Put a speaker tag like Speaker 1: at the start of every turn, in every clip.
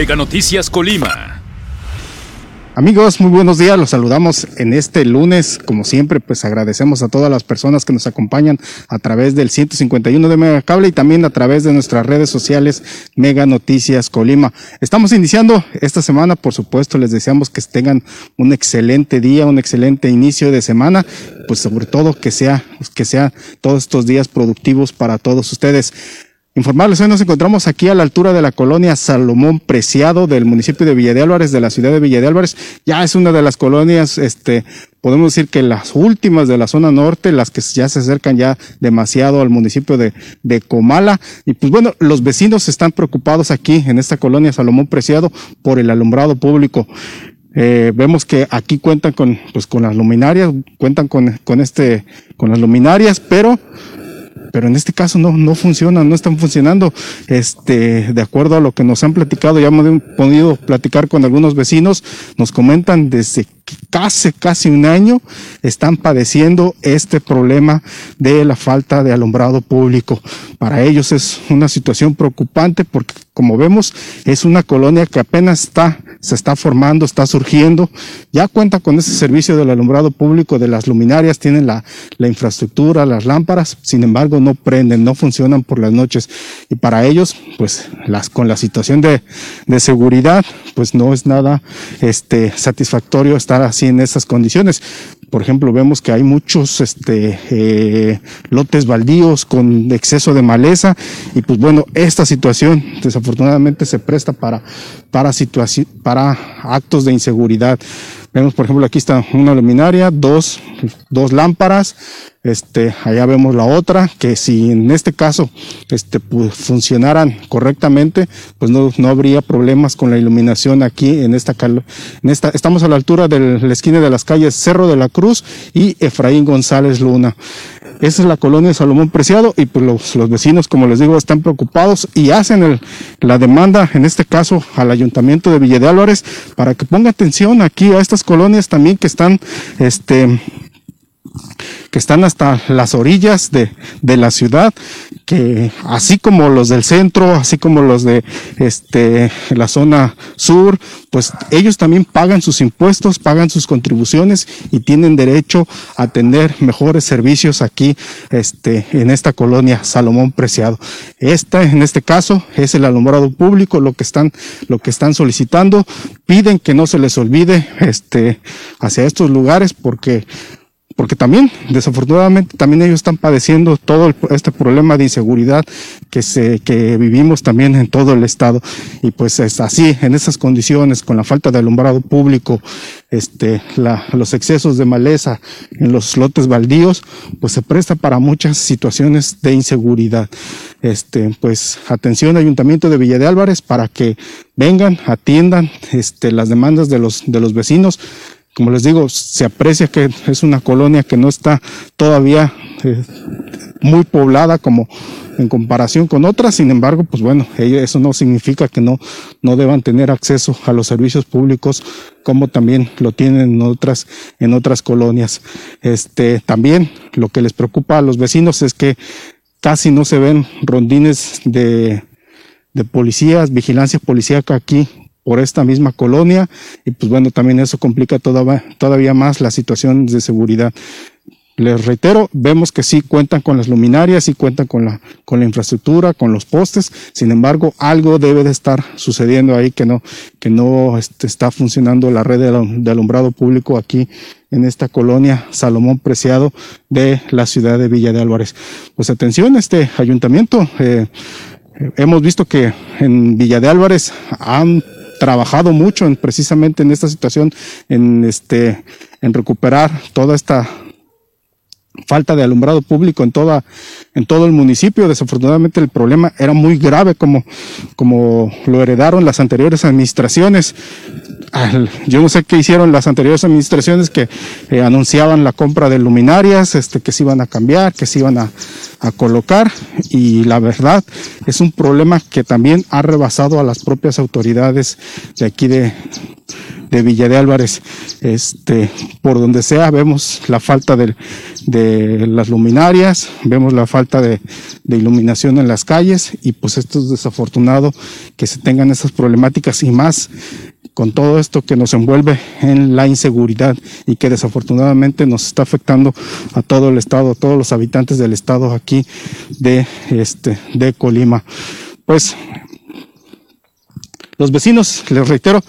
Speaker 1: Mega Noticias Colima.
Speaker 2: Amigos, muy buenos días. Los saludamos en este lunes. Como siempre, pues agradecemos a todas las personas que nos acompañan a través del 151 de Mega Cable y también a través de nuestras redes sociales Mega Noticias Colima. Estamos iniciando esta semana, por supuesto, les deseamos que tengan un excelente día, un excelente inicio de semana, pues sobre todo que sea que sea todos estos días productivos para todos ustedes. Informarles, hoy nos encontramos aquí a la altura de la colonia Salomón Preciado del municipio de Villa de Álvarez, de la ciudad de Villa de Álvarez. Ya es una de las colonias, este, podemos decir que las últimas de la zona norte, las que ya se acercan ya demasiado al municipio de, de Comala. Y pues bueno, los vecinos están preocupados aquí en esta colonia Salomón Preciado por el alumbrado público. Eh, vemos que aquí cuentan con, pues, con las luminarias, cuentan con, con este, con las luminarias, pero pero en este caso no, no funcionan, no están funcionando. Este, de acuerdo a lo que nos han platicado, ya hemos podido platicar con algunos vecinos, nos comentan desde casi, casi un año están padeciendo este problema de la falta de alumbrado público. Para ellos es una situación preocupante porque, como vemos, es una colonia que apenas está se está formando, está surgiendo, ya cuenta con ese servicio del alumbrado público, de las luminarias, tienen la, la infraestructura, las lámparas, sin embargo no prenden, no funcionan por las noches. Y para ellos, pues las, con la situación de, de seguridad, pues no es nada este, satisfactorio estar así en esas condiciones. Por ejemplo, vemos que hay muchos este, eh, lotes baldíos con exceso de maleza y pues bueno, esta situación desafortunadamente se presta para, para, para actos de inseguridad. Vemos, por ejemplo, aquí está una luminaria, dos, dos lámparas, este, allá vemos la otra, que si en este caso este, pues, funcionaran correctamente, pues no, no habría problemas con la iluminación aquí en esta, en esta, estamos a la altura de la esquina de las calles Cerro de la Cruz y Efraín González Luna. Esa es la colonia de Salomón Preciado y pues los, los vecinos, como les digo, están preocupados y hacen el, la demanda, en este caso, al ayuntamiento de Villa de Álvarez para que ponga atención aquí a estas colonias también que están, este, que están hasta las orillas de, de, la ciudad, que así como los del centro, así como los de este, la zona sur, pues ellos también pagan sus impuestos, pagan sus contribuciones y tienen derecho a tener mejores servicios aquí este, en esta colonia Salomón Preciado. Esta, en este caso, es el alumbrado público, lo que están, lo que están solicitando. Piden que no se les olvide este, hacia estos lugares porque porque también, desafortunadamente, también ellos están padeciendo todo este problema de inseguridad que, se, que vivimos también en todo el estado. Y pues es así, en esas condiciones, con la falta de alumbrado público, este, la, los excesos de maleza en los lotes baldíos, pues se presta para muchas situaciones de inseguridad. Este, pues atención Ayuntamiento de Villa de Álvarez para que vengan, atiendan este, las demandas de los, de los vecinos como les digo, se aprecia que es una colonia que no está todavía eh, muy poblada como en comparación con otras. Sin embargo, pues bueno, eso no significa que no, no deban tener acceso a los servicios públicos como también lo tienen en otras, en otras colonias. Este, también lo que les preocupa a los vecinos es que casi no se ven rondines de, de policías, vigilancia policíaca aquí por esta misma colonia y pues bueno, también eso complica todavía, todavía más la situación de seguridad. Les reitero, vemos que sí cuentan con las luminarias, sí cuentan con la, con la infraestructura, con los postes, sin embargo, algo debe de estar sucediendo ahí que no, que no este, está funcionando la red de, alumbrado público aquí en esta colonia Salomón Preciado de la ciudad de Villa de Álvarez. Pues atención, este ayuntamiento, eh, hemos visto que en Villa de Álvarez han trabajado mucho en, precisamente en esta situación, en, este, en recuperar toda esta falta de alumbrado público en toda en todo el municipio. Desafortunadamente el problema era muy grave como como lo heredaron las anteriores administraciones. Yo no sé qué hicieron las anteriores administraciones que eh, anunciaban la compra de luminarias este que se iban a cambiar que se iban a, a colocar. Y la verdad es un problema que también ha rebasado a las propias autoridades de aquí de de Villa de Álvarez. Este, por donde sea, vemos la falta de, de las luminarias, vemos la falta de, de, iluminación en las calles y pues esto es desafortunado que se tengan esas problemáticas y más con todo esto que nos envuelve en la inseguridad y que desafortunadamente nos está afectando a todo el estado, a todos los habitantes del estado aquí de este de Colima. Pues los vecinos, les reitero,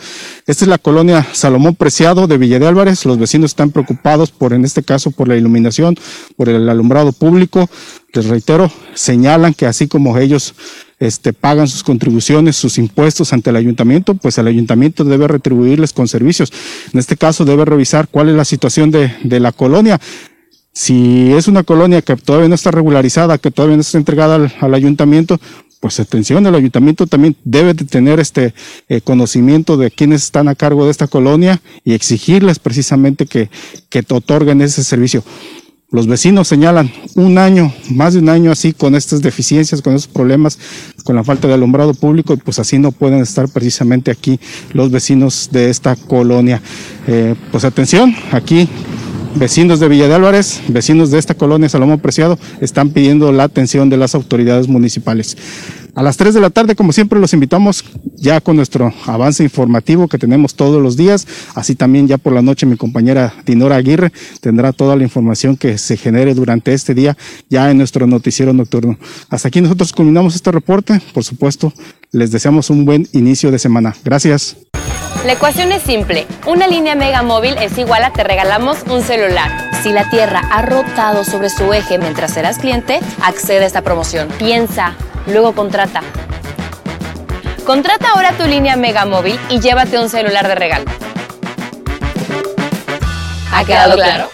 Speaker 2: esta es la colonia Salomón Preciado de Villa de Álvarez. Los vecinos están preocupados por, en este caso, por la iluminación, por el alumbrado público. Les reitero, señalan que así como ellos este, pagan sus contribuciones, sus impuestos ante el ayuntamiento, pues el ayuntamiento debe retribuirles con servicios. En este caso debe revisar cuál es la situación de, de la colonia. Si es una colonia que todavía no está regularizada, que todavía no está entregada al, al ayuntamiento, pues atención, el ayuntamiento también debe de tener este eh, conocimiento de quienes están a cargo de esta colonia y exigirles precisamente que, que te otorguen ese servicio. Los vecinos señalan un año, más de un año así, con estas deficiencias, con esos problemas, con la falta de alumbrado público, y pues así no pueden estar precisamente aquí los vecinos de esta colonia. Eh, pues atención, aquí vecinos de Villa de Álvarez, vecinos de esta colonia Salomón Preciado, están pidiendo la atención de las autoridades municipales. A las 3 de la tarde, como siempre, los invitamos ya con nuestro avance informativo que tenemos todos los días. Así también ya por la noche mi compañera Dinora Aguirre tendrá toda la información que se genere durante este día ya en nuestro noticiero nocturno. Hasta aquí nosotros culminamos este reporte. Por supuesto, les deseamos un buen inicio de semana. Gracias.
Speaker 1: La ecuación es simple. Una línea Mega Móvil es igual a te regalamos un celular. Si la Tierra ha rotado sobre su eje mientras serás cliente, accede a esta promoción. Piensa, luego contrata. Contrata ahora tu línea Mega Móvil y llévate un celular de regalo. ¿Ha quedado claro?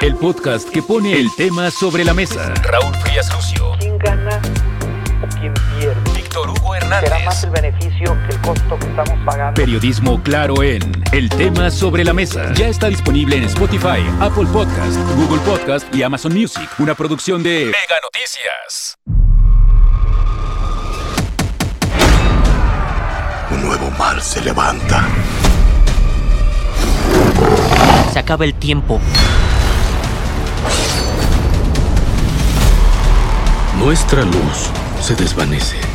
Speaker 3: El podcast que pone el tema sobre la mesa. Raúl Frías Lucio.
Speaker 4: ¿Quién gana?
Speaker 3: Hernández.
Speaker 4: ¿Será más el beneficio que el costo que estamos pagando?
Speaker 3: Periodismo claro en El tema sobre la mesa. Ya está disponible en Spotify, Apple Podcast, Google Podcast y Amazon Music. Una producción de Mega Noticias.
Speaker 5: Un nuevo mar se levanta.
Speaker 6: Se acaba el tiempo.
Speaker 5: Nuestra luz se desvanece.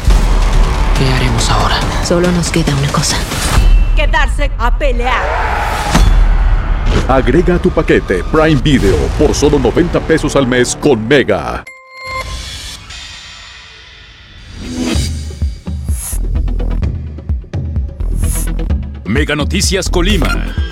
Speaker 6: ¿Qué haremos ahora?
Speaker 7: Solo nos queda una cosa.
Speaker 8: Quedarse a pelear.
Speaker 9: Agrega a tu paquete Prime Video por solo 90 pesos al mes con Mega.
Speaker 3: Mega Noticias Colima.